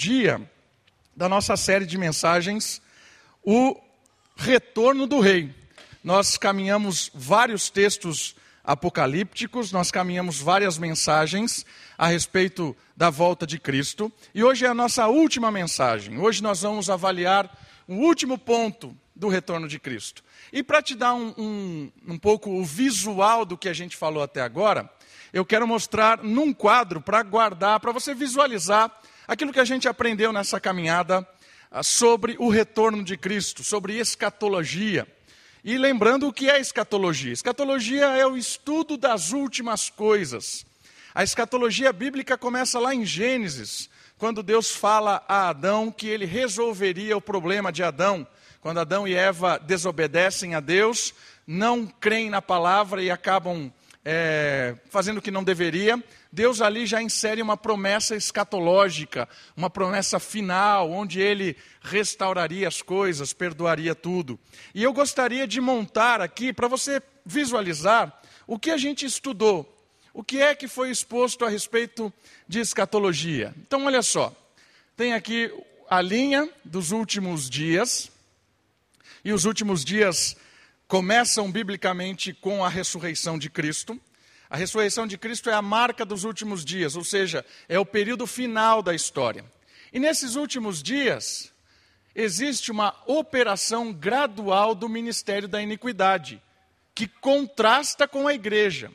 dia da nossa série de mensagens, O Retorno do Rei. Nós caminhamos vários textos apocalípticos, nós caminhamos várias mensagens a respeito da volta de Cristo, e hoje é a nossa última mensagem. Hoje nós vamos avaliar o último ponto do retorno de Cristo. E para te dar um, um, um pouco o visual do que a gente falou até agora, eu quero mostrar num quadro para guardar, para você visualizar aquilo que a gente aprendeu nessa caminhada ah, sobre o retorno de Cristo, sobre escatologia. E lembrando o que é escatologia? Escatologia é o estudo das últimas coisas. A escatologia bíblica começa lá em Gênesis, quando Deus fala a Adão que ele resolveria o problema de Adão. Quando Adão e Eva desobedecem a Deus, não creem na palavra e acabam é, fazendo o que não deveria, Deus ali já insere uma promessa escatológica, uma promessa final, onde ele restauraria as coisas, perdoaria tudo. E eu gostaria de montar aqui, para você visualizar, o que a gente estudou, o que é que foi exposto a respeito de escatologia. Então, olha só, tem aqui a linha dos últimos dias, e os últimos dias começam biblicamente com a ressurreição de Cristo. A ressurreição de Cristo é a marca dos últimos dias, ou seja, é o período final da história. E nesses últimos dias, existe uma operação gradual do ministério da iniquidade, que contrasta com a igreja.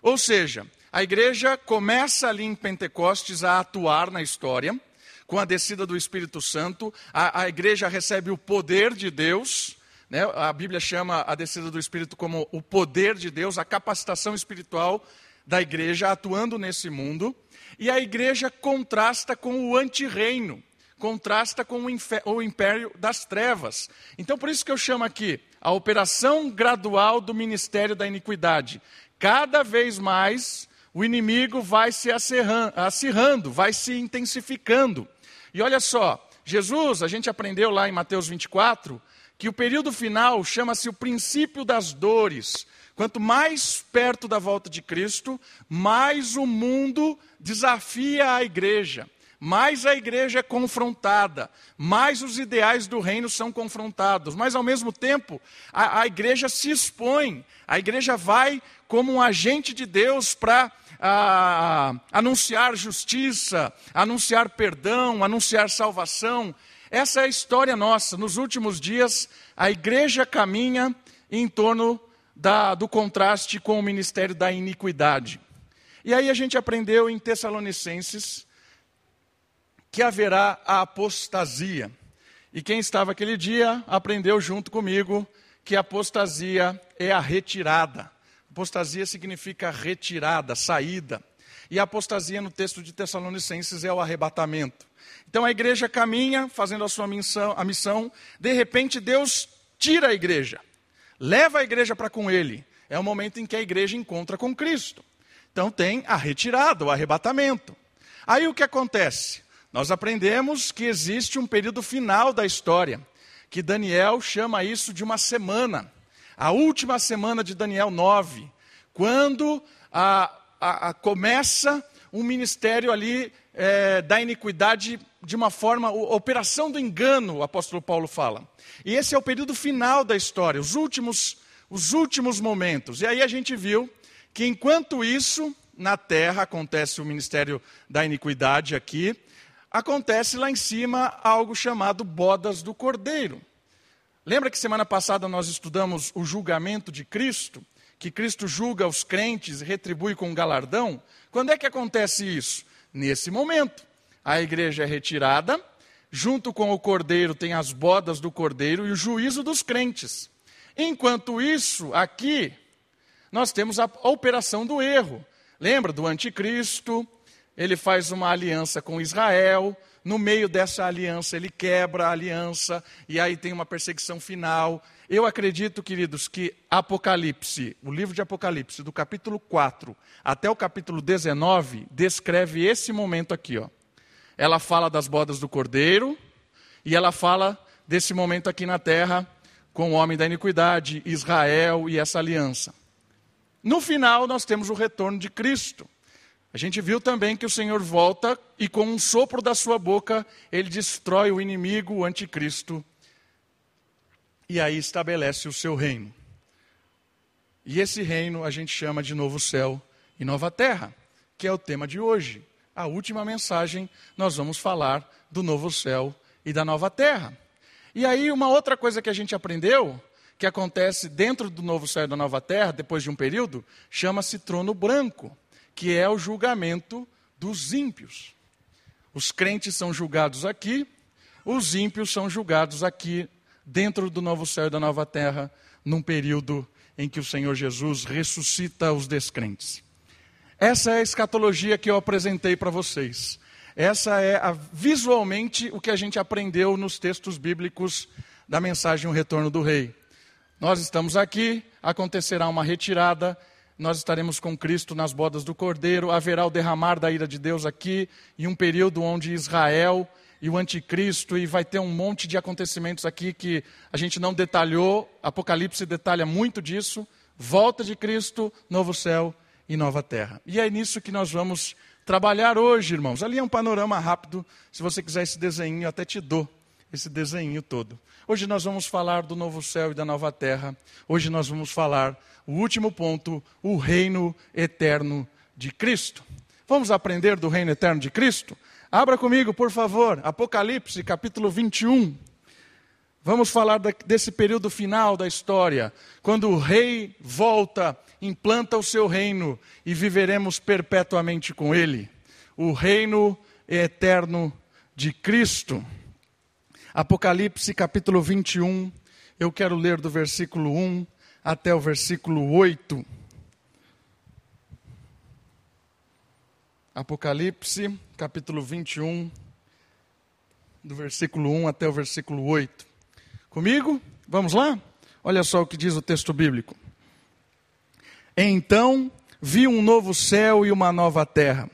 Ou seja, a igreja começa ali em Pentecostes a atuar na história, com a descida do Espírito Santo, a, a igreja recebe o poder de Deus, né? A Bíblia chama a descida do Espírito como o poder de Deus, a capacitação espiritual da igreja atuando nesse mundo. E a igreja contrasta com o antirreino, contrasta com o império das trevas. Então, por isso que eu chamo aqui a operação gradual do ministério da iniquidade. Cada vez mais o inimigo vai se acirrando, vai se intensificando. E olha só, Jesus, a gente aprendeu lá em Mateus 24, que o período final chama-se o princípio das dores. Quanto mais perto da volta de Cristo, mais o mundo desafia a igreja, mais a igreja é confrontada, mais os ideais do reino são confrontados, mas ao mesmo tempo a, a igreja se expõe, a igreja vai como um agente de Deus para anunciar justiça, anunciar perdão, anunciar salvação. Essa é a história nossa. Nos últimos dias, a igreja caminha em torno da, do contraste com o ministério da iniquidade. E aí a gente aprendeu em Tessalonicenses que haverá a apostasia. E quem estava aquele dia aprendeu junto comigo que apostasia é a retirada. Apostasia significa retirada, saída. E a apostasia no texto de Tessalonicenses é o arrebatamento. Então a igreja caminha fazendo a sua missão, a missão, de repente Deus tira a igreja, leva a igreja para com ele. É o momento em que a igreja encontra com Cristo. Então tem a retirada, o arrebatamento. Aí o que acontece? Nós aprendemos que existe um período final da história, que Daniel chama isso de uma semana. A última semana de Daniel 9, quando a, a, a começa um ministério ali é, da iniquidade de uma forma, operação do engano, o apóstolo Paulo fala. E esse é o período final da história, os últimos, os últimos momentos. E aí a gente viu que enquanto isso, na terra acontece o ministério da iniquidade aqui, acontece lá em cima algo chamado bodas do cordeiro. Lembra que semana passada nós estudamos o julgamento de Cristo? Que Cristo julga os crentes e retribui com um galardão? Quando é que acontece isso? Nesse momento. A igreja é retirada, junto com o cordeiro tem as bodas do cordeiro e o juízo dos crentes. Enquanto isso, aqui, nós temos a operação do erro. Lembra do anticristo? Ele faz uma aliança com Israel, no meio dessa aliança, ele quebra a aliança, e aí tem uma perseguição final. Eu acredito, queridos, que Apocalipse, o livro de Apocalipse, do capítulo 4 até o capítulo 19, descreve esse momento aqui. Ó. Ela fala das bodas do cordeiro, e ela fala desse momento aqui na terra com o homem da iniquidade, Israel e essa aliança. No final, nós temos o retorno de Cristo. A gente viu também que o Senhor volta e, com um sopro da sua boca, ele destrói o inimigo, o anticristo, e aí estabelece o seu reino. E esse reino a gente chama de novo céu e nova terra, que é o tema de hoje. A última mensagem, nós vamos falar do novo céu e da nova terra. E aí, uma outra coisa que a gente aprendeu, que acontece dentro do novo céu e da nova terra, depois de um período, chama-se trono branco que é o julgamento dos ímpios. Os crentes são julgados aqui, os ímpios são julgados aqui, dentro do novo céu e da nova terra, num período em que o Senhor Jesus ressuscita os descrentes. Essa é a escatologia que eu apresentei para vocês. Essa é a, visualmente o que a gente aprendeu nos textos bíblicos da mensagem O Retorno do Rei. Nós estamos aqui, acontecerá uma retirada, nós estaremos com Cristo nas bodas do Cordeiro, haverá o derramar da ira de Deus aqui, em um período onde Israel e o anticristo, e vai ter um monte de acontecimentos aqui que a gente não detalhou, Apocalipse detalha muito disso, volta de Cristo, novo céu e nova terra. E é nisso que nós vamos trabalhar hoje, irmãos. Ali é um panorama rápido, se você quiser esse desenho, eu até te dou esse desenho todo. Hoje nós vamos falar do novo céu e da nova terra. Hoje nós vamos falar o último ponto, o reino eterno de Cristo. Vamos aprender do reino eterno de Cristo? Abra comigo, por favor, Apocalipse, capítulo 21. Vamos falar desse período final da história, quando o rei volta, implanta o seu reino e viveremos perpetuamente com ele. O reino eterno de Cristo. Apocalipse capítulo 21, eu quero ler do versículo 1 até o versículo 8. Apocalipse, capítulo 21, do versículo 1 até o versículo 8. Comigo? Vamos lá? Olha só o que diz o texto bíblico. Então vi um novo céu e uma nova terra,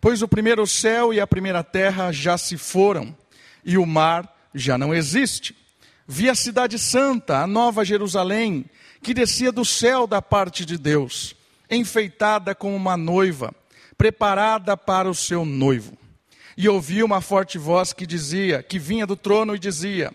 pois o primeiro céu e a primeira terra já se foram, e o mar já não existe. Vi a cidade santa, a nova Jerusalém, que descia do céu da parte de Deus, enfeitada como uma noiva, preparada para o seu noivo. E ouvi uma forte voz que dizia, que vinha do trono e dizia: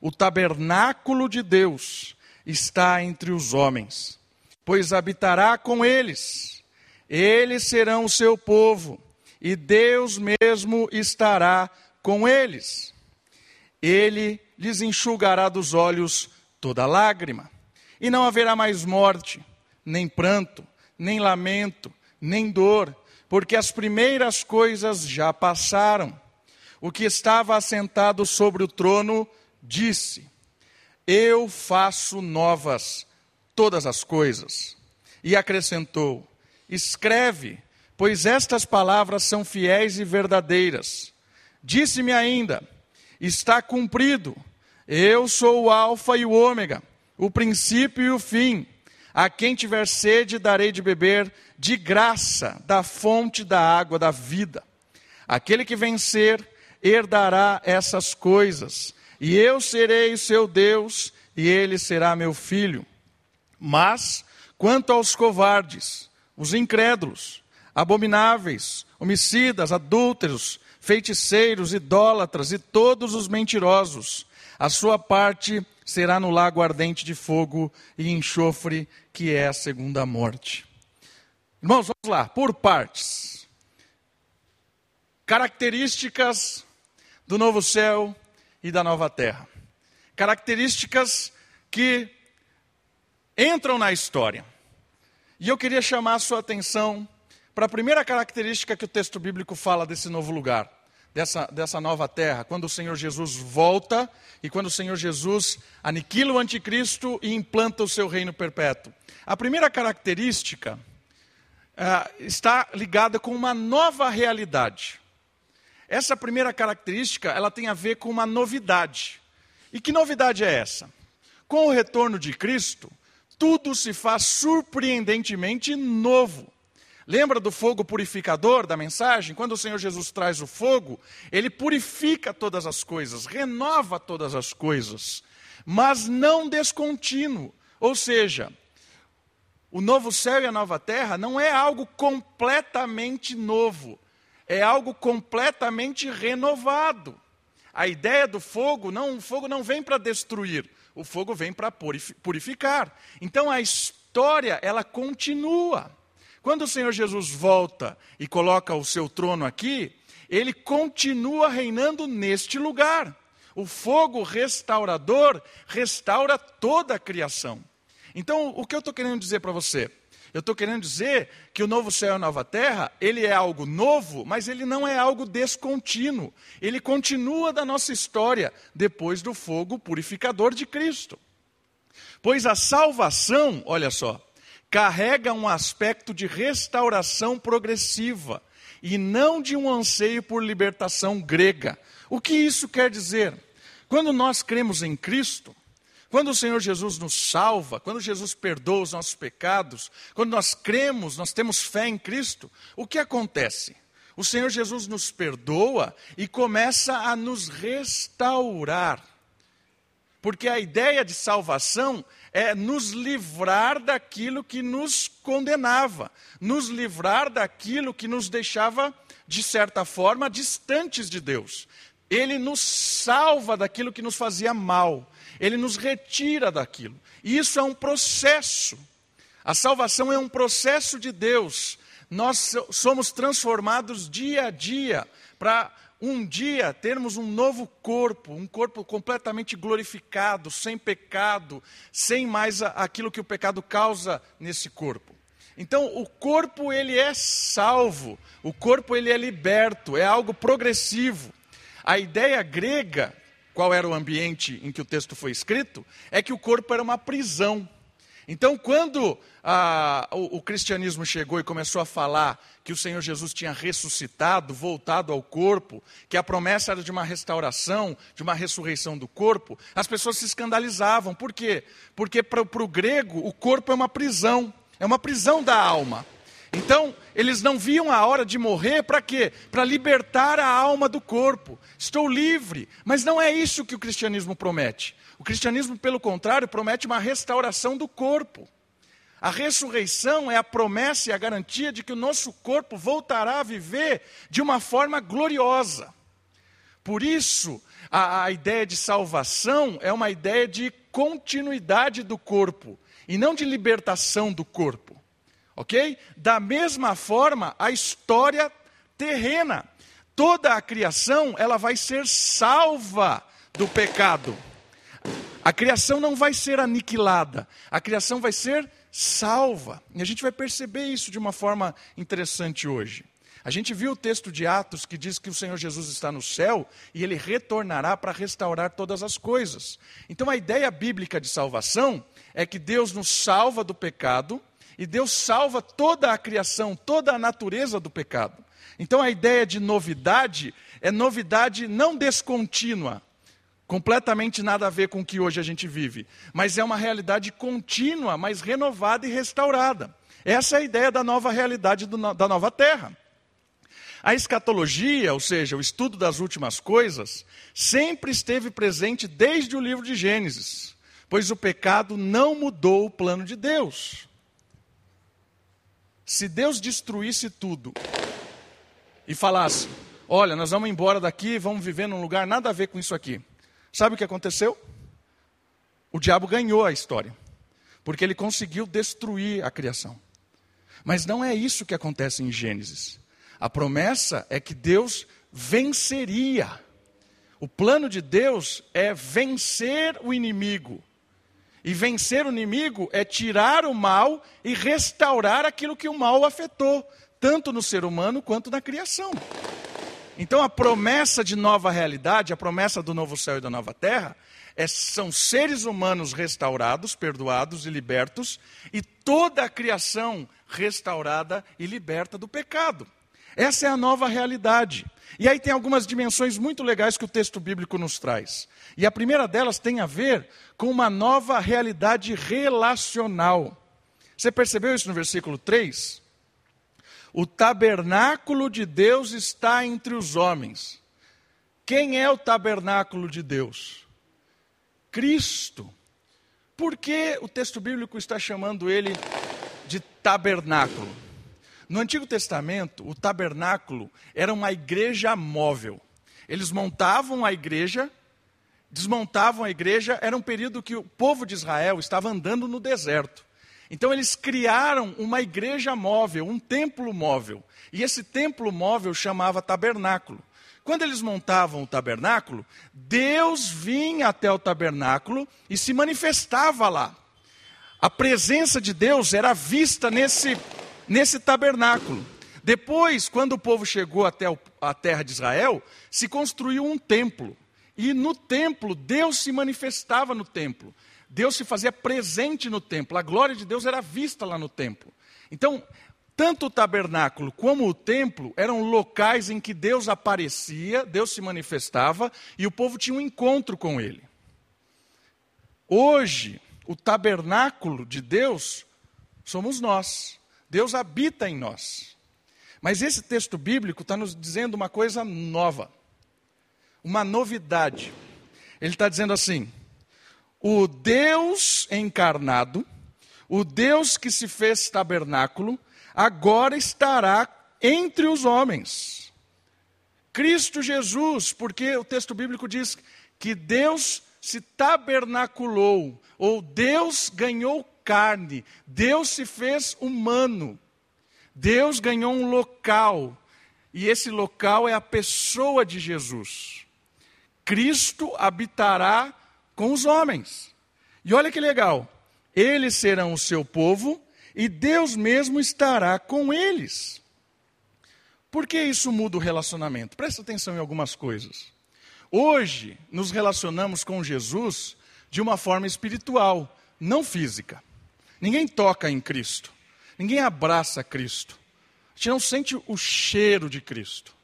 O tabernáculo de Deus está entre os homens, pois habitará com eles. Eles serão o seu povo, e Deus mesmo estará com eles. Ele lhes enxugará dos olhos toda lágrima e não haverá mais morte, nem pranto, nem lamento, nem dor, porque as primeiras coisas já passaram. O que estava assentado sobre o trono disse: Eu faço novas todas as coisas. E acrescentou: Escreve, pois estas palavras são fiéis e verdadeiras. Disse-me ainda: Está cumprido. Eu sou o Alfa e o Ômega o princípio e o fim. A quem tiver sede, darei de beber de graça da fonte da água da vida. Aquele que vencer, herdará essas coisas, e eu serei seu Deus, e ele será meu filho. Mas, quanto aos covardes, os incrédulos, abomináveis, homicidas, adúlteros, feiticeiros, idólatras e todos os mentirosos, a sua parte será no lago ardente de fogo e enxofre, que é a segunda morte. Irmãos, vamos lá, por partes. Características do novo céu e da nova terra. Características que entram na história. E eu queria chamar a sua atenção para a primeira característica que o texto bíblico fala desse novo lugar dessa, dessa nova terra, quando o Senhor Jesus volta e quando o Senhor Jesus aniquila o anticristo e implanta o seu reino perpétuo. A primeira característica uh, está ligada com uma nova realidade. Essa primeira característica, ela tem a ver com uma novidade. E que novidade é essa? Com o retorno de Cristo, tudo se faz surpreendentemente novo. Lembra do fogo purificador da mensagem? Quando o Senhor Jesus traz o fogo, ele purifica todas as coisas, renova todas as coisas, mas não descontínuo. Ou seja, o novo céu e a nova terra não é algo completamente novo, é algo completamente renovado. A ideia do fogo, não, o fogo não vem para destruir, o fogo vem para purificar. Então a história, ela continua. Quando o Senhor Jesus volta e coloca o seu trono aqui, ele continua reinando neste lugar. O fogo restaurador restaura toda a criação. Então, o que eu estou querendo dizer para você? Eu estou querendo dizer que o novo céu e a nova terra, ele é algo novo, mas ele não é algo descontínuo. Ele continua da nossa história depois do fogo purificador de Cristo. Pois a salvação, olha só, carrega um aspecto de restauração progressiva e não de um anseio por libertação grega. O que isso quer dizer? Quando nós cremos em Cristo, quando o Senhor Jesus nos salva, quando Jesus perdoa os nossos pecados, quando nós cremos, nós temos fé em Cristo, o que acontece? O Senhor Jesus nos perdoa e começa a nos restaurar. Porque a ideia de salvação é nos livrar daquilo que nos condenava, nos livrar daquilo que nos deixava, de certa forma, distantes de Deus. Ele nos salva daquilo que nos fazia mal, ele nos retira daquilo. E isso é um processo. A salvação é um processo de Deus. Nós somos transformados dia a dia para um dia termos um novo corpo, um corpo completamente glorificado, sem pecado, sem mais aquilo que o pecado causa nesse corpo. Então, o corpo ele é salvo, o corpo ele é liberto, é algo progressivo. A ideia grega, qual era o ambiente em que o texto foi escrito, é que o corpo era uma prisão. Então, quando ah, o, o, cristianismo chegou e começou a falar que o Senhor Jesus tinha ressuscitado, voltado ao corpo, que a promessa era de uma restauração, de uma ressurreição do corpo, as pessoas se escandalizavam. Por quê? Porque para o grego o corpo é uma prisão, é uma prisão da alma. Então, eles não viam a hora de morrer para quê? Para libertar a alma do corpo. Estou livre. Mas não é isso que o cristianismo promete. O cristianismo, pelo contrário, promete uma restauração do corpo. A ressurreição é a promessa e a garantia de que o nosso corpo voltará a viver de uma forma gloriosa. Por isso, a, a, ideia de salvação é uma ideia de continuidade do corpo e não de libertação do corpo. Ok? Da mesma forma, a história terrena, toda a criação, ela vai ser salva do pecado. A criação não vai ser aniquilada, a criação vai ser salva. E a gente vai perceber isso de uma forma interessante hoje. A gente viu o texto de Atos que diz que o Senhor Jesus está no céu e ele retornará para restaurar todas as coisas. Então a ideia bíblica de salvação é que Deus nos salva do pecado e Deus salva toda a criação, toda a natureza do pecado. Então a ideia de novidade é novidade não descontínua, completamente nada a ver com o que hoje a gente vive, mas é uma realidade contínua, mas renovada e restaurada. Essa é a ideia da nova realidade do, da nova terra. A escatologia, ou seja, o estudo das últimas coisas, sempre esteve presente desde o livro de Gênesis, pois o pecado não mudou o plano de Deus. Se Deus destruísse tudo e falasse: Olha, nós vamos embora daqui, vamos viver num lugar nada a ver com isso aqui. Sabe o que aconteceu? O diabo ganhou a história, porque ele conseguiu destruir a criação. Mas não é isso que acontece em Gênesis. A promessa é que Deus venceria. O plano de Deus é vencer o inimigo. E vencer o inimigo é tirar o mal e restaurar aquilo que o mal afetou, tanto no ser humano quanto na criação. Então a promessa de nova realidade, a promessa do novo céu e da nova terra, é, são seres humanos restaurados, perdoados e libertos, e toda a criação restaurada e liberta do pecado. Essa é a nova realidade. E aí tem algumas dimensões muito legais que o texto bíblico nos traz. E a primeira delas tem a ver com uma nova realidade relacional. Você percebeu isso no versículo 3? O tabernáculo de Deus está entre os homens. Quem é o tabernáculo de Deus? Cristo. Por que o texto bíblico está chamando ele de tabernáculo. No Antigo Testamento, o tabernáculo era uma igreja móvel. Eles montavam a igreja, desmontavam a igreja, era um período que o povo de Israel estava andando no deserto. Então eles criaram uma igreja móvel, um templo móvel. E esse templo móvel chamava tabernáculo. Quando eles montavam o tabernáculo, Deus vinha até o tabernáculo e se manifestava lá. A presença de Deus era vista nesse nesse tabernáculo. Depois, quando o povo chegou até a terra de Israel, se construiu um templo. E no templo, Deus se manifestava no templo. Deus se fazia presente no templo. A glória de Deus era vista lá no templo. Então, tanto o tabernáculo como o templo eram locais em que Deus aparecia, Deus se manifestava e o povo tinha um encontro com ele. Hoje, o tabernáculo de Deus somos nós. Deus habita em nós. Mas esse texto bíblico está nos dizendo uma coisa nova, uma novidade. Ele está dizendo assim: o Deus encarnado, o Deus que se fez tabernáculo, agora estará entre os homens. Cristo Jesus, porque o texto bíblico diz que Deus se tabernaculou, ou Deus ganhou carne. Deus se fez humano. Deus ganhou um local. E esse local é a pessoa de Jesus. Cristo habitará com os homens. E olha que legal. Eles serão o seu povo e Deus mesmo estará com eles. Por que isso muda o relacionamento? Presta atenção em algumas coisas. Hoje, nos relacionamos com Jesus de uma forma espiritual, não física. Ninguém toca em Cristo. Ninguém abraça Cristo. A gente não sente o cheiro de Cristo.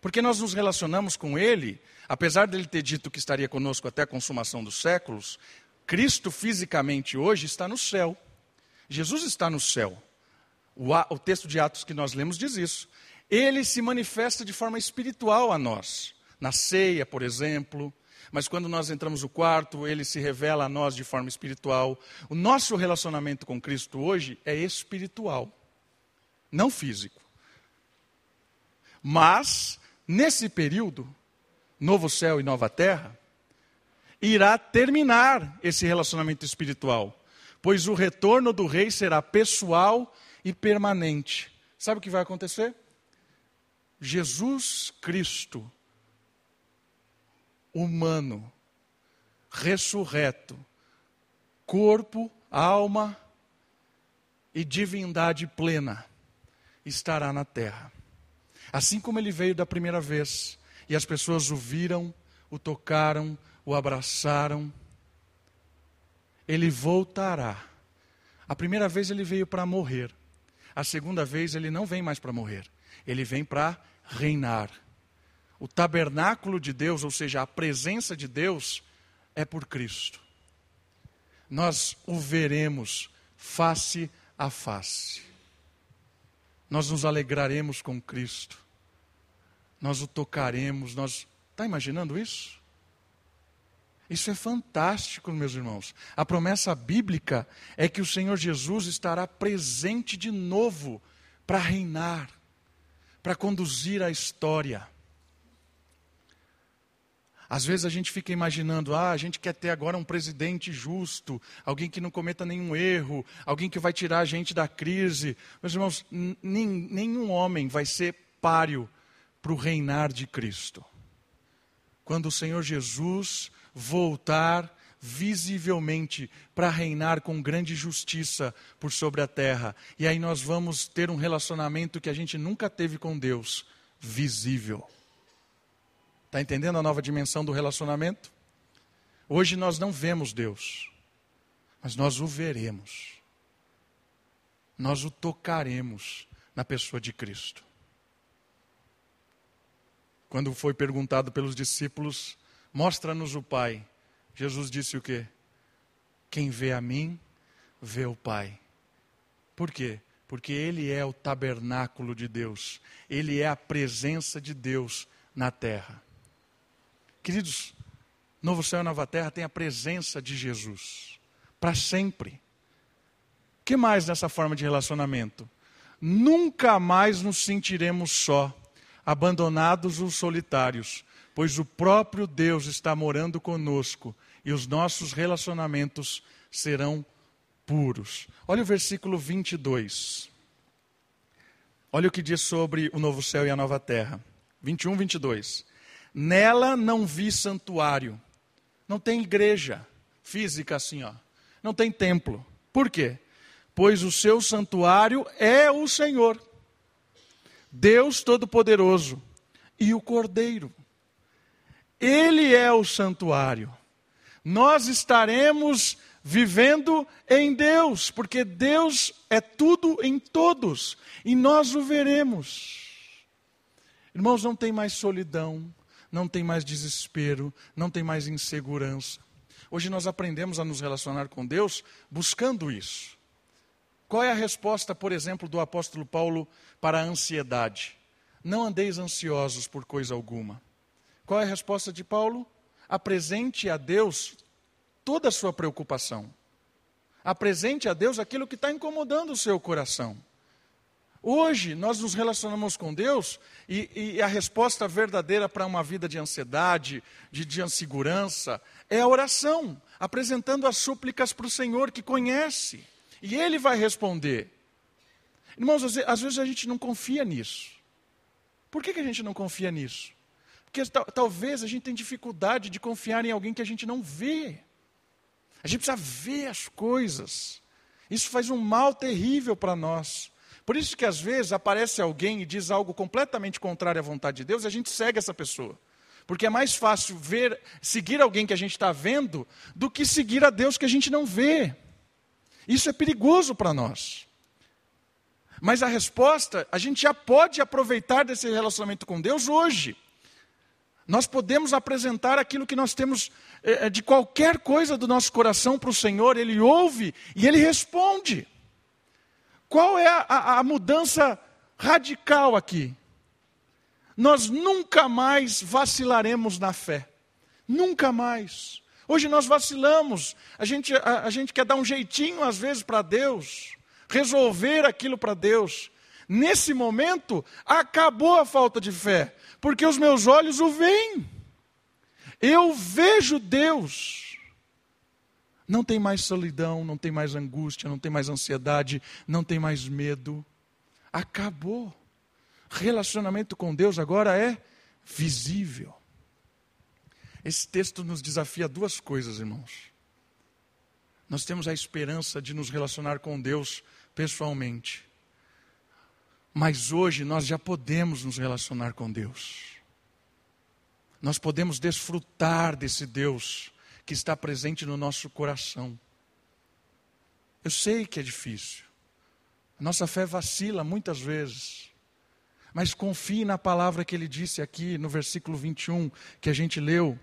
Porque nós nos relacionamos com Ele, apesar dele ter dito que estaria conosco até a consumação dos séculos, Cristo fisicamente hoje está no céu. Jesus está no céu. O, o texto de Atos que nós lemos diz isso. Ele se manifesta de forma espiritual a nós. Na ceia, por exemplo, mas quando nós entramos no quarto, ele se revela a nós de forma espiritual. O nosso relacionamento com Cristo hoje é espiritual, não físico. Mas, nesse período, novo céu e nova terra, irá terminar esse relacionamento espiritual, pois o retorno do rei será pessoal e permanente. Sabe o que vai acontecer? Jesus Cristo humano, ressurreto, corpo, alma e divindade plena, estará na terra. Assim como ele veio da primeira vez, e as pessoas o viram, o tocaram, o abraçaram, ele voltará. A primeira vez ele veio para morrer, a segunda vez ele não vem mais para morrer, ele vem para reinar o tabernáculo de Deus, ou seja, a presença de Deus, é por Cristo. Nós o veremos face a face. Nós nos alegraremos com Cristo. Nós o tocaremos, nós Está imaginando isso? Isso é fantástico, meus irmãos. A promessa bíblica é que o Senhor Jesus estará presente de novo para reinar, para conduzir a história. Às vezes a gente fica imaginando, ah, a gente quer ter agora um presidente justo, alguém que não cometa nenhum erro, alguém que vai tirar a gente da crise. Meus irmãos, nenhum homem vai ser páreo para o reinar de Cristo. Quando o Senhor Jesus voltar visivelmente para reinar com grande justiça por sobre a terra, e aí nós vamos ter um relacionamento que a gente nunca teve com Deus, visível. Está entendendo a nova dimensão do relacionamento? Hoje nós não vemos Deus, mas nós o veremos. Nós o tocaremos na pessoa de Cristo. Quando foi perguntado pelos discípulos, mostra-nos o Pai. Jesus disse o quê? Quem vê a mim, vê o Pai. Por quê? Porque Ele é o tabernáculo de Deus, Ele é a presença de Deus na terra. Queridos, Novo Céu e Nova Terra tem a presença de Jesus para sempre. que mais nessa forma de relacionamento? Nunca mais nos sentiremos só, abandonados ou solitários, pois o próprio Deus está morando conosco e os nossos relacionamentos serão puros. Olha o versículo 22. Olha o que diz sobre o novo céu e a nova terra. 21, 22. Nela não vi santuário. Não tem igreja física assim, ó. Não tem templo. Por quê? Pois o seu santuário é o Senhor, Deus Todo-Poderoso e o Cordeiro. Ele é o santuário. Nós estaremos vivendo em Deus, porque Deus é tudo em todos e nós o veremos. Irmãos, não tem mais solidão, não tem mais desespero, não tem mais insegurança. Hoje nós aprendemos a nos relacionar com Deus buscando isso. Qual é a resposta, por exemplo, do apóstolo Paulo para a ansiedade? Não andeis ansiosos por coisa alguma. Qual é a resposta de Paulo? Apresente a Deus toda a sua preocupação. Apresente a Deus aquilo que está incomodando o seu coração. Hoje nós nos relacionamos com Deus e, e a resposta verdadeira para uma vida de ansiedade, de, de insegurança, é a oração, apresentando as súplicas para o Senhor que conhece. E Ele vai responder. Irmãos, às vezes a gente não confia nisso. Por que, que a gente não confia nisso? Porque talvez a gente tenha dificuldade de confiar em alguém que a gente não vê. A gente precisa ver as coisas. Isso faz um mal terrível para nós. Por isso que às vezes aparece alguém e diz algo completamente contrário à vontade de Deus e a gente segue essa pessoa. Porque é mais fácil ver, seguir alguém que a gente está vendo do que seguir a Deus que a gente não vê. Isso é perigoso para nós. Mas a resposta, a gente já pode aproveitar desse relacionamento com Deus hoje. Nós podemos apresentar aquilo que nós temos eh, de qualquer coisa do nosso coração para o Senhor, Ele ouve e Ele responde. Qual é a, a, mudança radical aqui? Nós nunca mais vacilaremos na fé. Nunca mais. Hoje nós vacilamos. A gente, a, a gente quer dar um jeitinho às vezes para Deus, resolver aquilo para Deus. Nesse momento, acabou a falta de fé, porque os meus olhos o veem. Eu vejo Deus. Não tem mais solidão, não tem mais angústia, não tem mais ansiedade, não tem mais medo. Acabou. Relacionamento com Deus agora é visível. Esse texto nos desafia duas coisas, irmãos. Nós temos a esperança de nos relacionar com Deus pessoalmente. Mas hoje nós já podemos nos relacionar com Deus. Nós podemos desfrutar desse Deus que está presente no nosso coração. Eu sei que é difícil. Nossa fé vacila muitas vezes. Mas confie na palavra que ele disse aqui no versículo 21 que a gente leu.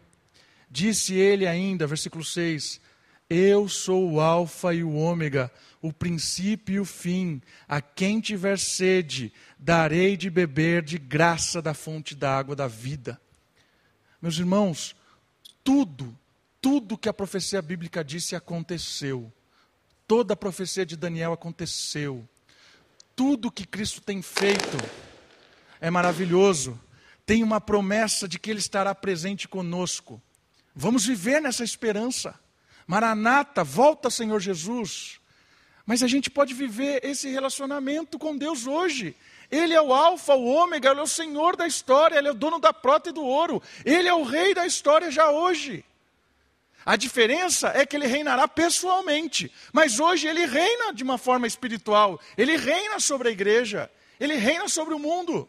Disse ele ainda, versículo 6: Eu sou o Alfa e o Ômega, o princípio e o fim. A quem tiver sede, darei de beber de graça da fonte da água da vida. Meus irmãos, tudo tudo que a profecia bíblica disse aconteceu. Toda a profecia de Daniel aconteceu. Tudo que Cristo tem feito é maravilhoso. Tem uma promessa de que Ele estará presente conosco. Vamos viver nessa esperança. Maranata, volta, Senhor Jesus. Mas a gente pode viver esse relacionamento com Deus hoje. Ele é o Alfa, o Ômega, Ele é o Senhor da história, Ele é o dono da prata e do ouro. Ele é o Rei da história já hoje. A diferença é que ele reinará pessoalmente, mas hoje ele reina de uma forma espiritual, ele reina sobre a igreja, ele reina sobre o mundo.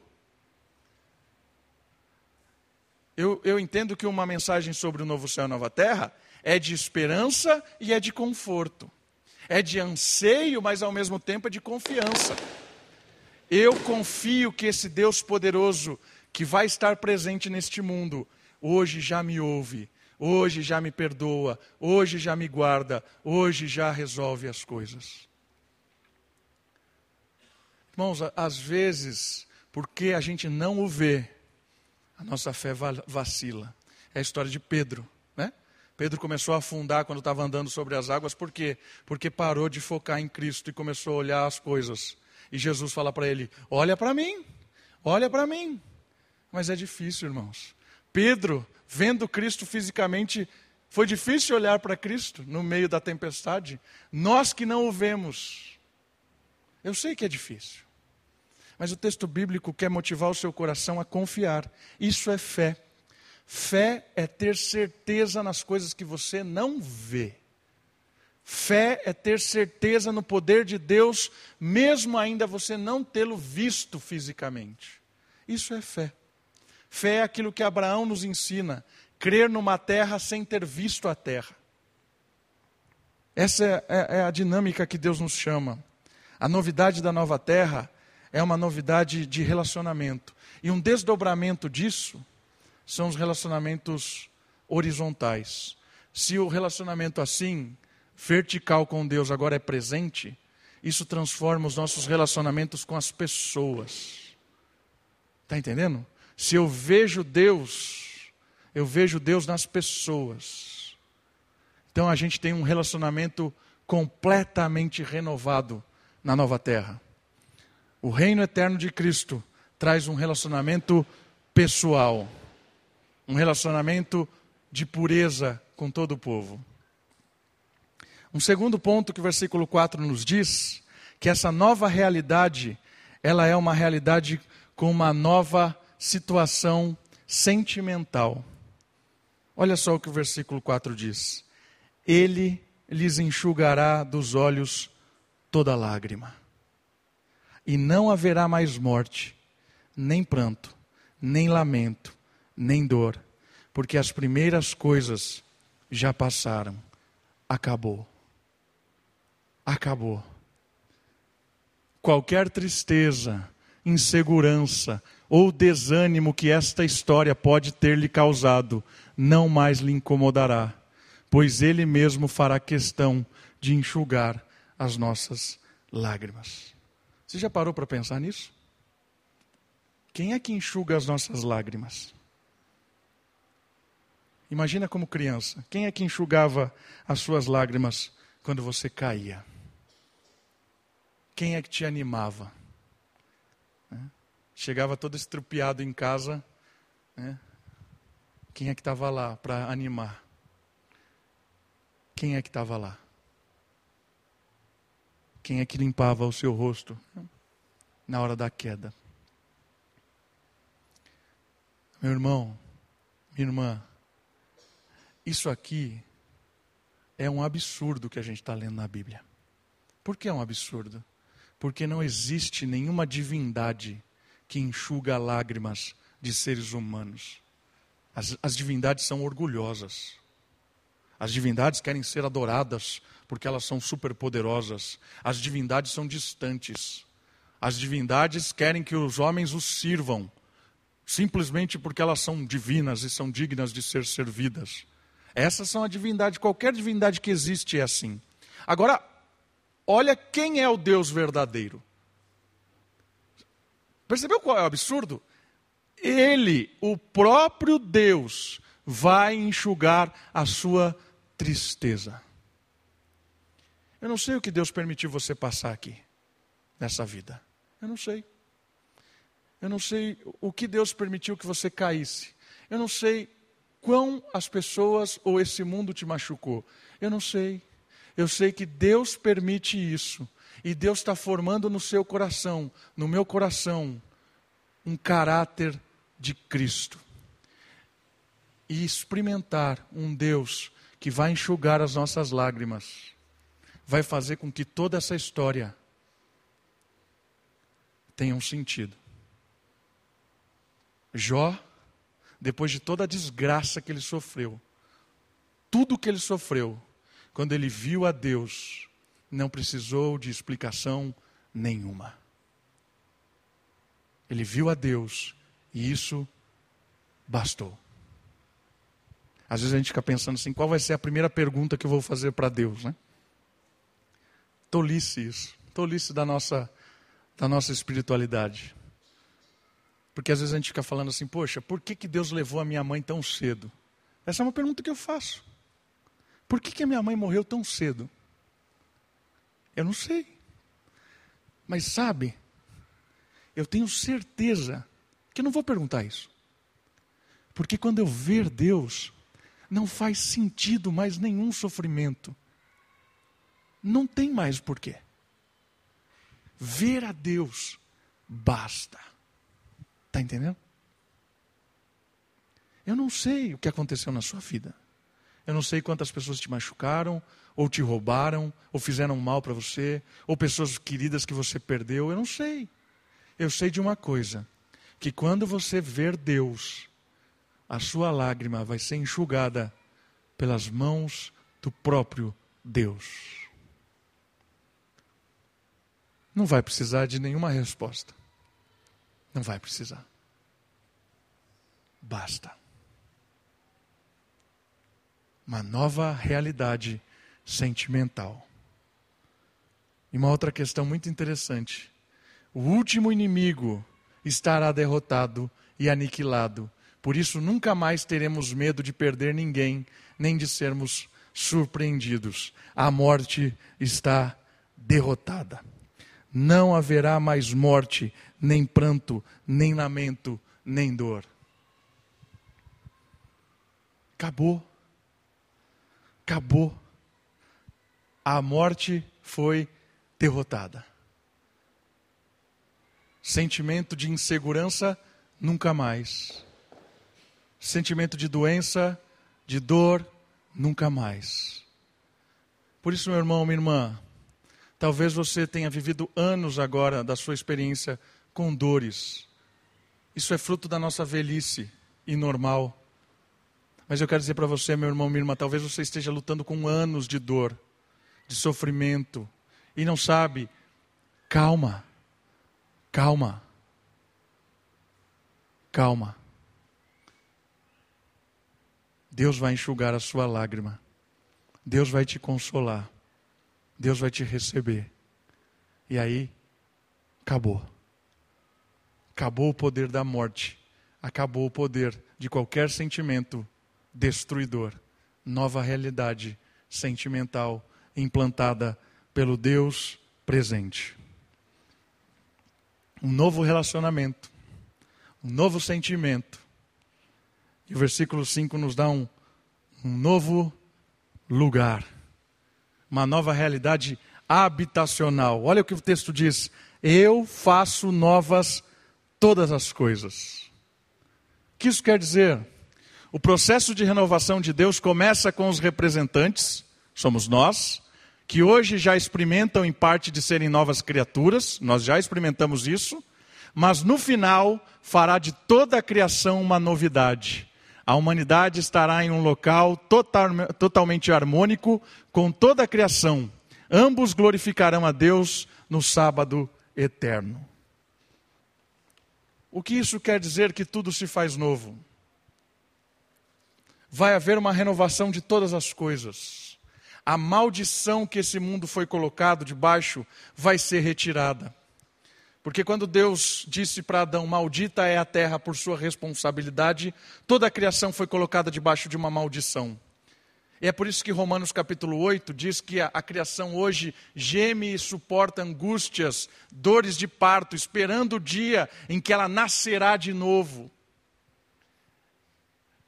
Eu, eu entendo que uma mensagem sobre o novo céu e nova terra é de esperança e é de conforto, é de anseio, mas ao mesmo tempo é de confiança. Eu confio que esse Deus poderoso que vai estar presente neste mundo, hoje já me ouve hoje já me perdoa, hoje já me guarda, hoje já resolve as coisas. Irmãos, às vezes, porque a gente não o vê, a nossa fé vacila. É a história de Pedro, né? Pedro começou a afundar quando estava andando sobre as águas, por quê? Porque parou de focar em Cristo e começou a olhar as coisas. E Jesus fala para ele: Olha para mim, olha para mim. Mas é difícil, irmãos. Pedro, vendo Cristo fisicamente, foi difícil olhar para Cristo no meio da tempestade. Nós que não o vemos, eu sei que é difícil. Mas o texto bíblico quer motivar o seu coração a confiar. Isso é fé. Fé é ter certeza nas coisas que você não vê. Fé é ter certeza no poder de Deus, mesmo ainda você não tê-lo visto fisicamente. Isso é fé. Fé é aquilo que Abraão nos ensina: crer numa terra sem ter visto a terra. Essa é, é, é a dinâmica que Deus nos chama. A novidade da nova terra é uma novidade de relacionamento. E um desdobramento disso são os relacionamentos horizontais. Se o relacionamento assim, vertical com Deus, agora é presente, isso transforma os nossos relacionamentos com as pessoas. Está entendendo? Se eu vejo Deus, eu vejo Deus nas pessoas. Então a gente tem um relacionamento completamente renovado na nova terra. O reino eterno de Cristo traz um relacionamento pessoal, um relacionamento de pureza com todo o povo. Um segundo ponto que o versículo 4 nos diz, que essa nova realidade, ela é uma realidade com uma nova situação sentimental. Olha só o que o versículo 4 diz: Ele lhes enxugará dos olhos toda lágrima e não haverá mais morte, nem pranto, nem lamento, nem dor, porque as primeiras coisas já passaram. Acabou. Acabou. Qualquer tristeza, insegurança ou desânimo que esta história pode ter lhe causado, não mais lhe incomodará, pois ele mesmo fará questão de enxugar as nossas lágrimas. Você já parou para pensar nisso? Quem é que enxuga as nossas lágrimas? Imagina como criança. Quem é que enxugava as suas lágrimas quando você caía? Quem é que te animava? Chegava todo estrupiado em casa. Né? Quem é que estava lá para animar? Quem é que estava lá? Quem é que limpava o seu rosto na hora da queda? Meu irmão, minha irmã, isso aqui é um absurdo que a gente está lendo na Bíblia. Por que é um absurdo? Porque não existe nenhuma divindade que enxuga lágrimas de seres humanos. As, as divindades são orgulhosas. As divindades querem ser adoradas porque elas são superpoderosas. As divindades são distantes. As divindades querem que os homens os sirvam, simplesmente porque elas são divinas e são dignas de ser servidas. Essas são a divindade, qualquer divindade que existe é assim. Agora, olha quem é o Deus verdadeiro. Percebeu qual é o absurdo? Ele, o próprio Deus, vai enxugar a sua tristeza. Eu não sei o que Deus permitiu você passar aqui, nessa vida. Eu não sei. Eu não sei o que Deus permitiu que você caísse. Eu não sei quão as pessoas ou esse mundo te machucou. Eu não sei. Eu sei que Deus permite isso. E Deus está formando no seu coração, no meu coração, um caráter de Cristo. E experimentar um Deus que vai enxugar as nossas lágrimas vai fazer com que toda essa história tenha um sentido. Jó, depois de toda a desgraça que ele sofreu, tudo que ele sofreu, quando ele viu a Deus, não precisou de explicação nenhuma. Ele viu a Deus e isso bastou. Às vezes a gente fica pensando assim: qual vai ser a primeira pergunta que eu vou fazer para Deus, né? Tolice isso. Tolice da nossa, da nossa espiritualidade. Porque às vezes a gente fica falando assim, poxa, por que, que Deus levou a minha mãe tão cedo? Essa é uma pergunta que eu faço. Por que, que a minha mãe morreu tão cedo? Eu não sei. Mas sabe, eu tenho certeza que eu não vou perguntar isso. Porque quando eu ver Deus, não faz sentido mais nenhum sofrimento. Não tem mais porquê. Ver a Deus basta. Está entendendo? Eu não sei o que aconteceu na sua vida. Eu não sei quantas pessoas te machucaram, ou te roubaram, ou fizeram mal para você, ou pessoas queridas que você perdeu. Eu não sei. Eu sei de uma coisa: que quando você ver Deus, a sua lágrima vai ser enxugada pelas mãos do próprio Deus. Não vai precisar de nenhuma resposta. Não vai precisar. Basta. Uma nova realidade sentimental. E uma outra questão muito interessante. O último inimigo estará derrotado e aniquilado. Por isso, nunca mais teremos medo de perder ninguém, nem de sermos surpreendidos. A morte está derrotada. Não haverá mais morte, nem pranto, nem lamento, nem dor. Acabou. Acabou. A morte foi derrotada. Sentimento de insegurança, nunca mais. Sentimento de doença, de dor, nunca mais. Por isso, meu irmão, minha irmã, talvez você tenha vivido anos agora da sua experiência com dores. Isso é fruto da nossa velhice e normal. Mas eu quero dizer para você, meu irmão, minha irmã, talvez você esteja lutando com anos de dor, de sofrimento, e não sabe. Calma. Calma. Calma. Deus vai enxugar a sua lágrima. Deus vai te consolar. Deus vai te receber. E aí, acabou. Acabou o poder da morte. Acabou o poder de qualquer sentimento destruidor. Nova realidade sentimental implantada pelo Deus presente um novo relacionamento, um novo sentimento. E o versículo 5 nos dá um, um novo lugar, uma nova realidade habitacional. Olha o que o texto diz: Eu faço novas todas as coisas. O que isso quer dizer? O processo de renovação de Deus começa com os representantes, somos nós, que hoje já experimentam em parte de serem novas criaturas, nós já experimentamos isso, mas no final fará de toda a criação uma novidade. A humanidade estará em um local total, totalmente harmônico com toda a criação. Ambos glorificarão a Deus no sábado eterno. O que isso quer dizer que tudo se faz novo? Vai haver uma renovação de todas as coisas a maldição que esse mundo foi colocado debaixo vai ser retirada. Porque quando Deus disse para Adão: Maldita é a terra por sua responsabilidade, toda a criação foi colocada debaixo de uma maldição. E é por isso que Romanos capítulo 8 diz que a, a criação hoje geme e suporta angústias, dores de parto, esperando o dia em que ela nascerá de novo.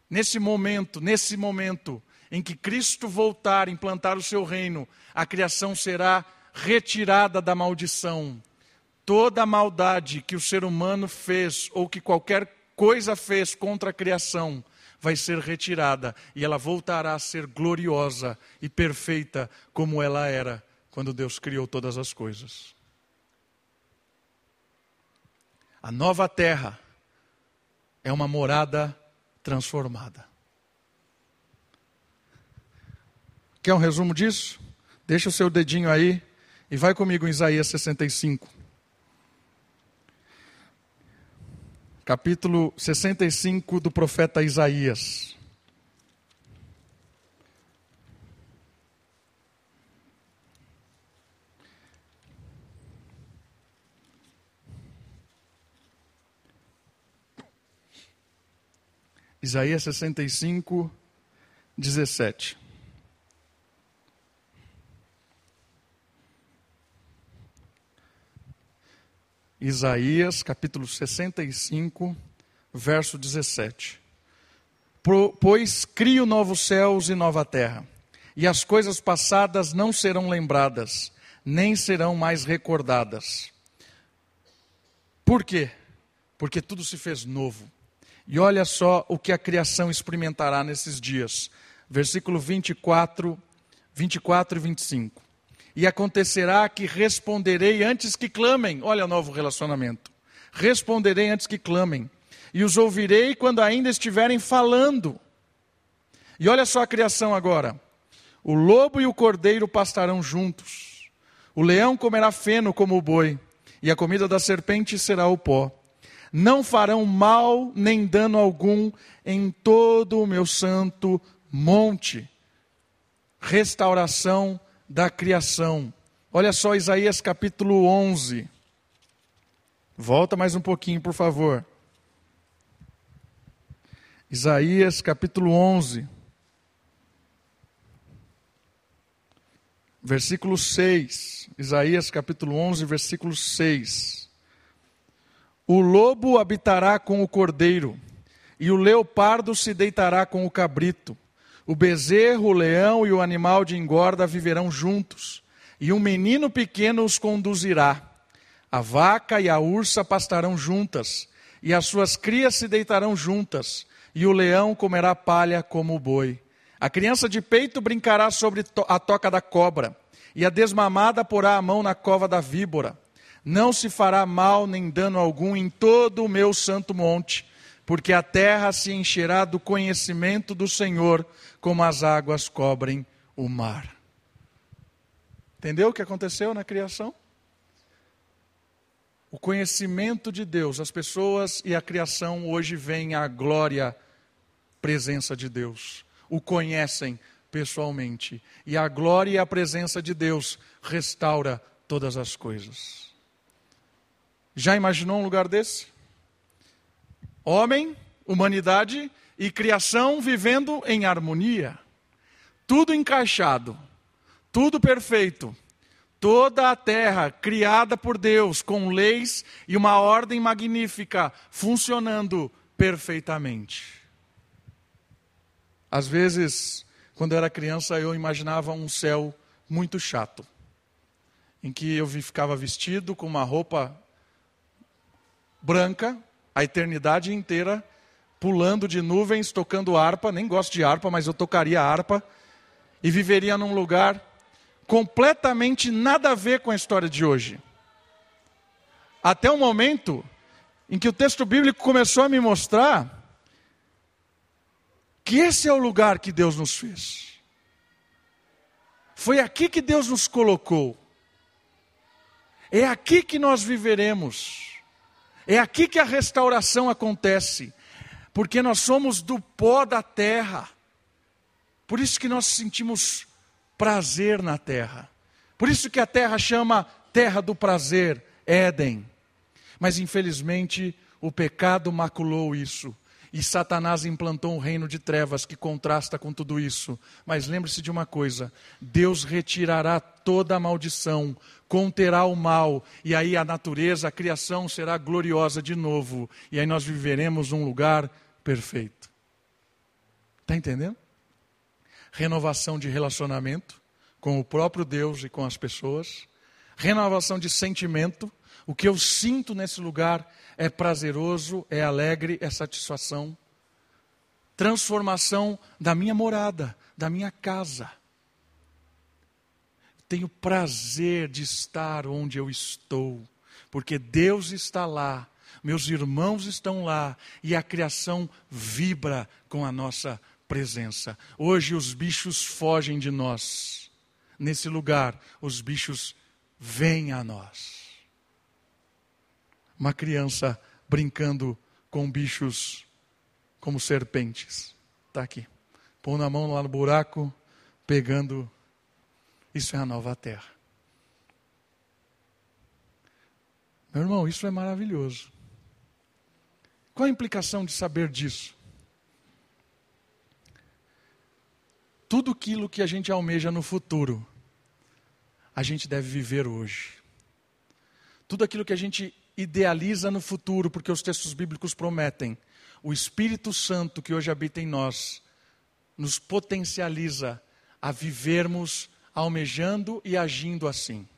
Nesse momento, nesse momento, em que Cristo voltar, implantar o seu reino, a criação será retirada da maldição. Toda a maldade que o ser humano fez ou que qualquer coisa fez contra a criação vai ser retirada e ela voltará a ser gloriosa e perfeita como ela era quando Deus criou todas as coisas. A nova terra é uma morada transformada. Quer um resumo disso? Deixa o seu dedinho aí e vai comigo em Isaías 65. Capítulo 65 do profeta Isaías. Isaías 65, 17. Isaías, capítulo 65, verso 17. Pois crio novos céus e nova terra, e as coisas passadas não serão lembradas, nem serão mais recordadas. Por quê? Porque tudo se fez novo. E olha só o que a criação experimentará nesses dias. Versículo 24, 24 e 25. E acontecerá que responderei antes que clamem. Olha o novo relacionamento. Responderei antes que clamem. E os ouvirei quando ainda estiverem falando. E olha só a criação agora. O lobo e o cordeiro pastarão juntos. O leão comerá feno como o boi. E a comida da serpente será o pó. Não farão mal nem dano algum em todo o meu santo monte. Restauração da criação. Olha só Isaías capítulo 11. Volta mais um pouquinho, por favor. Isaías capítulo 11. Versículo 6. Isaías capítulo 11, versículo 6. O lobo habitará com o cordeiro, e o leopardo se deitará com o cabrito o bezerro, o leão e o animal de engorda viverão juntos, e um menino pequeno os conduzirá. A vaca e a ursa pastarão juntas, e as suas crias se deitarão juntas, e o leão comerá palha como o boi. A criança de peito brincará sobre a toca da cobra, e a desmamada porá a mão na cova da víbora. Não se fará mal nem dano algum em todo o meu santo monte, porque a terra se encherá do conhecimento do Senhor, como as águas cobrem o mar. Entendeu o que aconteceu na criação? O conhecimento de Deus, as pessoas e a criação hoje veem a glória, presença de Deus. O conhecem pessoalmente. E a glória e a presença de Deus restaura todas as coisas. Já imaginou um lugar desse? Homem, humanidade e criação vivendo em harmonia. Tudo encaixado, tudo perfeito. Toda a terra criada por Deus, com leis e uma ordem magnífica, funcionando perfeitamente. Às vezes, quando eu era criança, eu imaginava um céu muito chato, em que eu ficava vestido com uma roupa branca, a eternidade inteira pulando de nuvens, tocando harpa, nem gosto de harpa, mas eu tocaria harpa, e viveria num lugar completamente nada a ver com a história de hoje. Até o momento em que o texto bíblico começou a me mostrar que esse é o lugar que Deus nos fez. Foi aqui que Deus nos colocou. É aqui que nós viveremos. É aqui que a restauração acontece, porque nós somos do pó da terra. Por isso que nós sentimos prazer na terra. Por isso que a terra chama terra do prazer, Éden. Mas infelizmente o pecado maculou isso. E Satanás implantou um reino de trevas que contrasta com tudo isso. Mas lembre-se de uma coisa: Deus retirará toda a maldição, conterá o mal, e aí a natureza, a criação será gloriosa de novo. E aí nós viveremos um lugar perfeito. Está entendendo? Renovação de relacionamento com o próprio Deus e com as pessoas. Renovação de sentimento. O que eu sinto nesse lugar é prazeroso, é alegre, é satisfação. Transformação da minha morada, da minha casa. Tenho prazer de estar onde eu estou, porque Deus está lá, meus irmãos estão lá e a criação vibra com a nossa presença. Hoje os bichos fogem de nós. Nesse lugar, os bichos vêm a nós uma criança brincando com bichos como serpentes. Está aqui. Pondo a mão lá no buraco, pegando. Isso é a nova terra. Meu irmão, isso é maravilhoso. Qual a implicação de saber disso? Tudo aquilo que a gente almeja no futuro, a gente deve viver hoje. Tudo aquilo que a gente idealiza no futuro, porque os textos bíblicos prometem. O Espírito Santo que hoje habita em nós nos potencializa a vivermos almejando e agindo assim.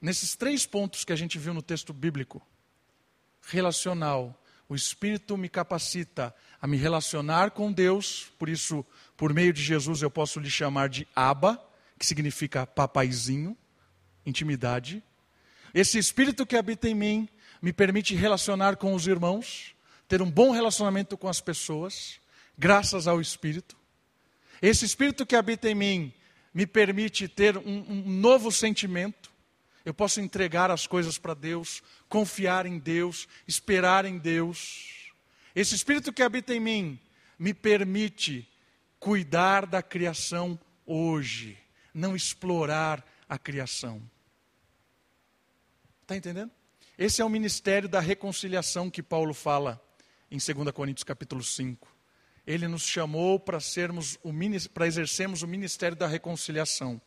Nesses três pontos que a gente viu no texto bíblico, relacional, o Espírito me capacita a me relacionar com Deus, por isso, por meio de Jesus, eu posso lhe chamar de Abba, que significa papaizinho, intimidade. Esse Espírito que habita em mim me permite relacionar com os irmãos, ter um bom relacionamento com as pessoas, graças ao Espírito. Esse Espírito que habita em mim me permite ter um, um novo sentimento. Eu posso entregar as coisas para Deus, confiar em Deus, esperar em Deus. Esse Espírito que habita em mim me permite cuidar da criação hoje, não explorar a criação. Está entendendo? Esse é o ministério da reconciliação que Paulo fala em 2 Coríntios capítulo 5. Ele nos chamou para sermos para exercermos o ministério da reconciliação.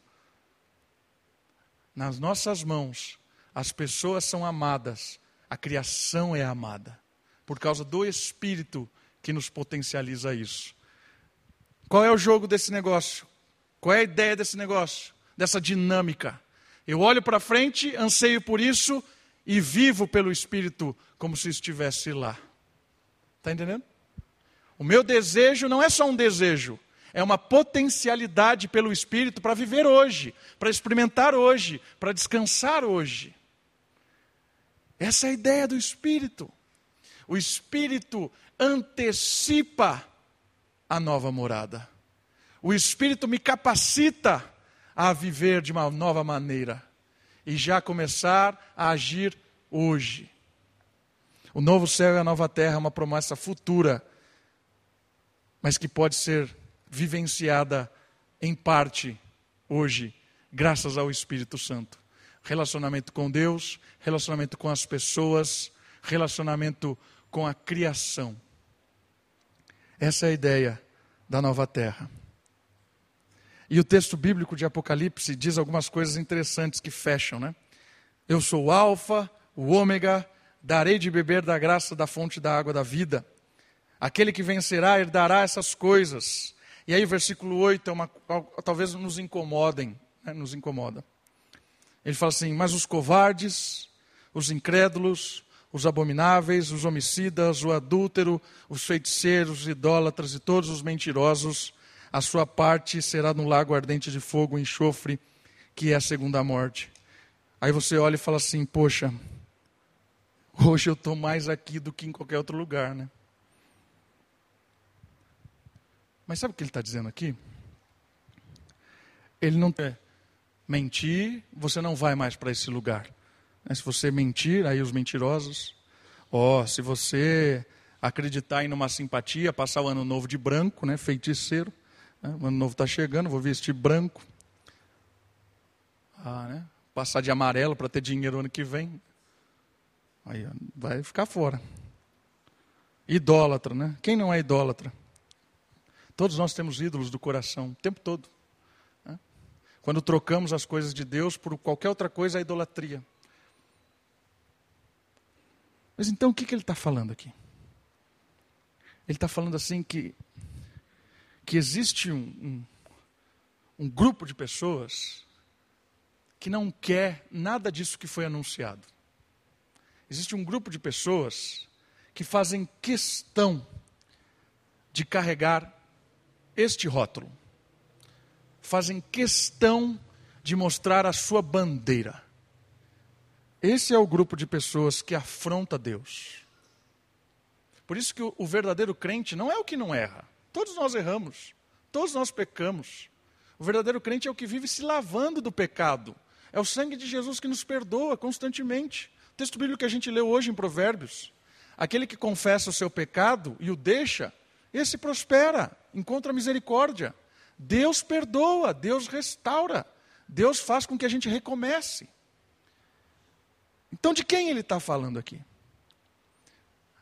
Nas nossas mãos, as pessoas são amadas, a criação é amada, por causa do Espírito que nos potencializa isso. Qual é o jogo desse negócio? Qual é a ideia desse negócio? Dessa dinâmica? Eu olho para frente, anseio por isso e vivo pelo Espírito como se estivesse lá. Está entendendo? O meu desejo não é só um desejo, é uma potencialidade pelo Espírito para viver hoje, para experimentar hoje, para descansar hoje. Essa é a ideia do Espírito. O Espírito antecipa a nova morada. O Espírito me capacita a viver de uma nova maneira e já começar a agir hoje. O novo céu e a nova terra é uma promessa futura mas que pode ser vivenciada em parte hoje, graças ao Espírito Santo. Relacionamento com Deus, relacionamento com as pessoas, relacionamento com a criação. Essa é a ideia da nova terra. E o texto bíblico de Apocalipse diz algumas coisas interessantes que fecham, né? Eu sou o Alfa, o Ômega, darei de beber da graça da fonte da água da vida. Aquele que vencerá herdará essas coisas. E aí o versículo 8 é uma, talvez nos incomodem, né? nos incomoda. Ele fala assim: Mas os covardes, os incrédulos, os abomináveis, os homicidas, o adúltero, os feiticeiros, os idólatras e todos os mentirosos, a sua parte será no lago ardente de fogo enxofre, que é a segunda morte. Aí você olha e fala assim: Poxa, hoje eu estou mais aqui do que em qualquer outro lugar, né? Mas sabe o que ele está dizendo aqui? Ele não quer mentir, você não vai mais para esse lugar. Se você mentir, aí os mentirosos. Ó, oh, se você acreditar em uma simpatia, passar o ano novo de branco, né, feiticeiro. Né, o ano novo está chegando, vou vestir branco. Ah, né, passar de amarelo para ter dinheiro ano que vem. Aí vai ficar fora. Idólatra, né? Quem não é idólatra? Todos nós temos ídolos do coração, o tempo todo. Né? Quando trocamos as coisas de Deus por qualquer outra coisa, é idolatria. Mas então o que, que ele está falando aqui? Ele está falando assim que, que existe um, um, um grupo de pessoas que não quer nada disso que foi anunciado. Existe um grupo de pessoas que fazem questão de carregar este rótulo. Fazem questão de mostrar a sua bandeira. Esse é o grupo de pessoas que afronta Deus. Por isso que o, verdadeiro crente não é o que não erra. Todos nós erramos, todos nós pecamos. O verdadeiro crente é o que vive se lavando do pecado. É o sangue de Jesus que nos perdoa constantemente. O texto bíblico que a gente leu hoje em Provérbios. Aquele que confessa o seu pecado e o deixa, esse prospera, encontra misericórdia. Deus perdoa, Deus restaura, Deus faz com que a gente recomece. Então, de quem ele está falando aqui?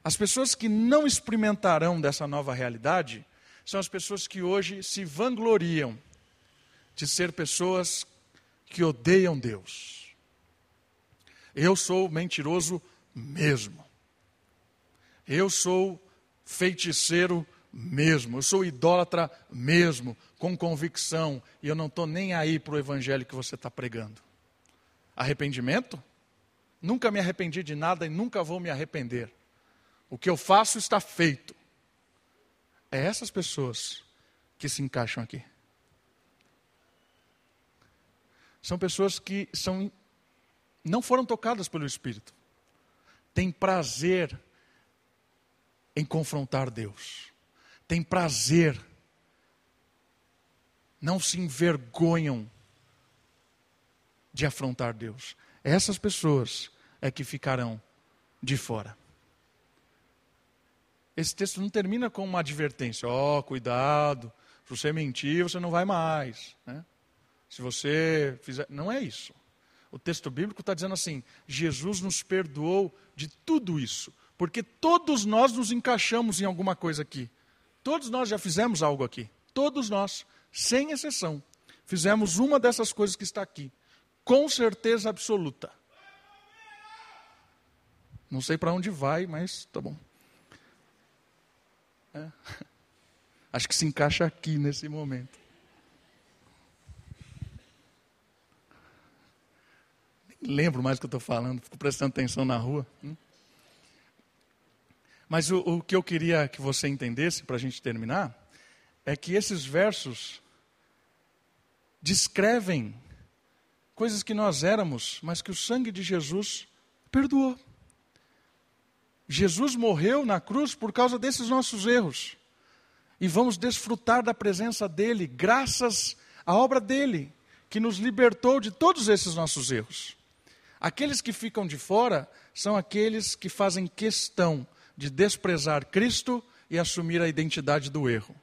As pessoas que não experimentarão dessa nova realidade são as pessoas que hoje se vangloriam de ser pessoas que odeiam Deus. Eu sou mentiroso mesmo. Eu sou feiticeiro mesmo. Eu sou idólatra mesmo, com convicção. E eu não estou nem aí para o evangelho que você está pregando. Arrependimento? Nunca me arrependi de nada e nunca vou me arrepender. O que eu faço está feito. É essas pessoas que se encaixam aqui. São pessoas que são, não foram tocadas pelo Espírito. Têm prazer em confrontar Deus. Têm prazer. Não se envergonham de afrontar Deus. Essas pessoas é que ficarão de fora. Esse texto não termina com uma advertência: ó, oh, cuidado, se você mentir, você não vai mais. Né? Se você fizer. Não é isso. O texto bíblico está dizendo assim: Jesus nos perdoou de tudo isso, porque todos nós nos encaixamos em alguma coisa aqui. Todos nós já fizemos algo aqui. Todos nós, sem exceção, fizemos uma dessas coisas que está aqui, com certeza absoluta. Não sei para onde vai, mas tá bom. É. Acho que se encaixa aqui nesse momento. lembro mais o que eu estou falando, fico prestando atenção na rua. Hum? Mas o, o que eu queria que você entendesse, para a gente terminar, é que esses versos descrevem coisas que nós éramos, mas que o sangue de Jesus perdoou. Jesus morreu na cruz por causa desses nossos erros. E vamos desfrutar da presença dele, graças à obra dele, que nos libertou de todos esses nossos erros. Aqueles que ficam de fora são aqueles que fazem questão de desprezar Cristo e assumir a identidade do erro,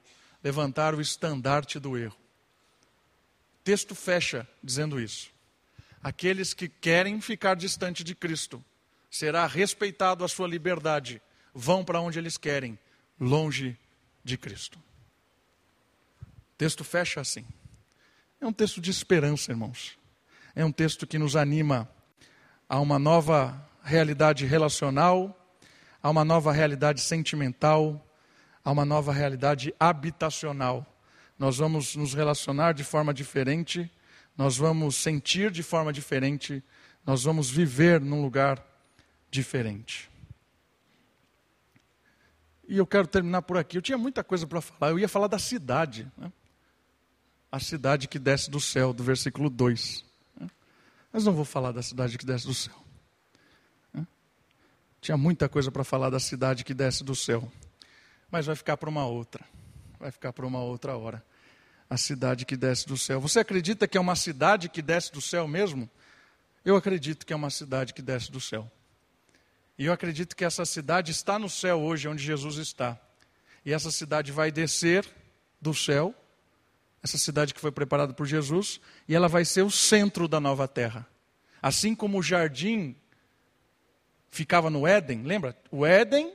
levantar o estandarte do erro. O texto fecha dizendo isso. Aqueles que querem ficar distante de Cristo, será respeitado a sua liberdade, vão para onde eles querem, longe de Cristo. O texto fecha assim. É um texto de esperança, irmãos. É um texto que nos anima a uma nova realidade relacional, a uma nova realidade sentimental, a uma nova realidade habitacional. Nós vamos nos relacionar de forma diferente, nós vamos sentir de forma diferente, nós vamos viver num lugar diferente. E eu quero terminar por aqui. Eu tinha muita coisa para falar. Eu ia falar da cidade. Né? A cidade que desce do céu, do versículo 2. Mas não vou falar da cidade que desce do céu. Tinha muita coisa para falar da cidade que desce do céu. Mas vai ficar para uma outra. Vai ficar para uma outra hora. A cidade que desce do céu. Você acredita que é uma cidade que desce do céu mesmo? Eu acredito que é uma cidade que desce do céu. E eu acredito que essa cidade está no céu hoje, onde Jesus está. E essa cidade vai descer do céu essa cidade que foi preparada por Jesus, e ela vai ser o centro da nova terra. Assim como o jardim ficava no Éden, lembra? O Éden,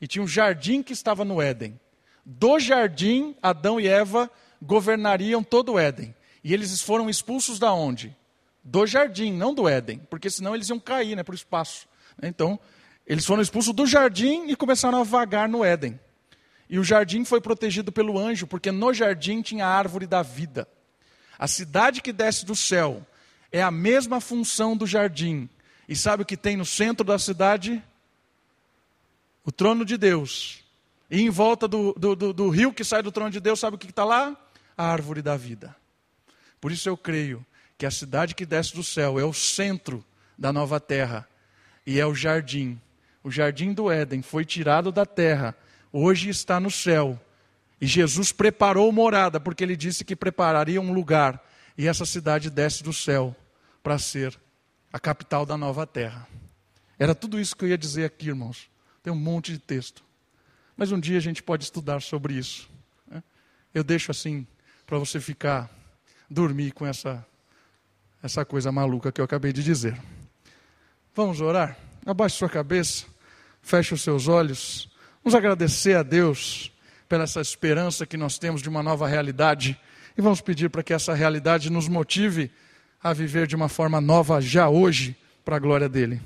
e tinha um jardim que estava no Éden. Do jardim, Adão e Eva governariam todo o Éden. E eles foram expulsos da onde? Do jardim, não do Éden, porque senão eles iam cair né, para o espaço. Então, eles foram expulsos do jardim e começaram a vagar no Éden. E o jardim foi protegido pelo anjo, porque no jardim tinha a árvore da vida. A cidade que desce do céu é a mesma função do jardim. E sabe o que tem no centro da cidade? O trono de Deus. E em volta do, do, do, do rio que sai do trono de Deus, sabe o que está lá? A árvore da vida. Por isso eu creio que a cidade que desce do céu é o centro da nova terra e é o jardim. O jardim do Éden foi tirado da terra hoje está no céu. E Jesus preparou morada, porque ele disse que prepararia um lugar. E essa cidade desce do céu para ser a capital da nova terra. Era tudo isso que eu ia dizer aqui, irmãos. Tem um monte de texto. Mas um dia a gente pode estudar sobre isso. Né? Eu deixo assim para você ficar, dormir com essa, essa coisa maluca que eu acabei de dizer. Vamos orar? Abaixe sua cabeça, feche os seus olhos. Vamos agradecer a Deus pela essa esperança que nós temos de uma nova realidade e vamos pedir para que essa realidade nos motive a viver de uma forma nova já hoje, para a glória dele.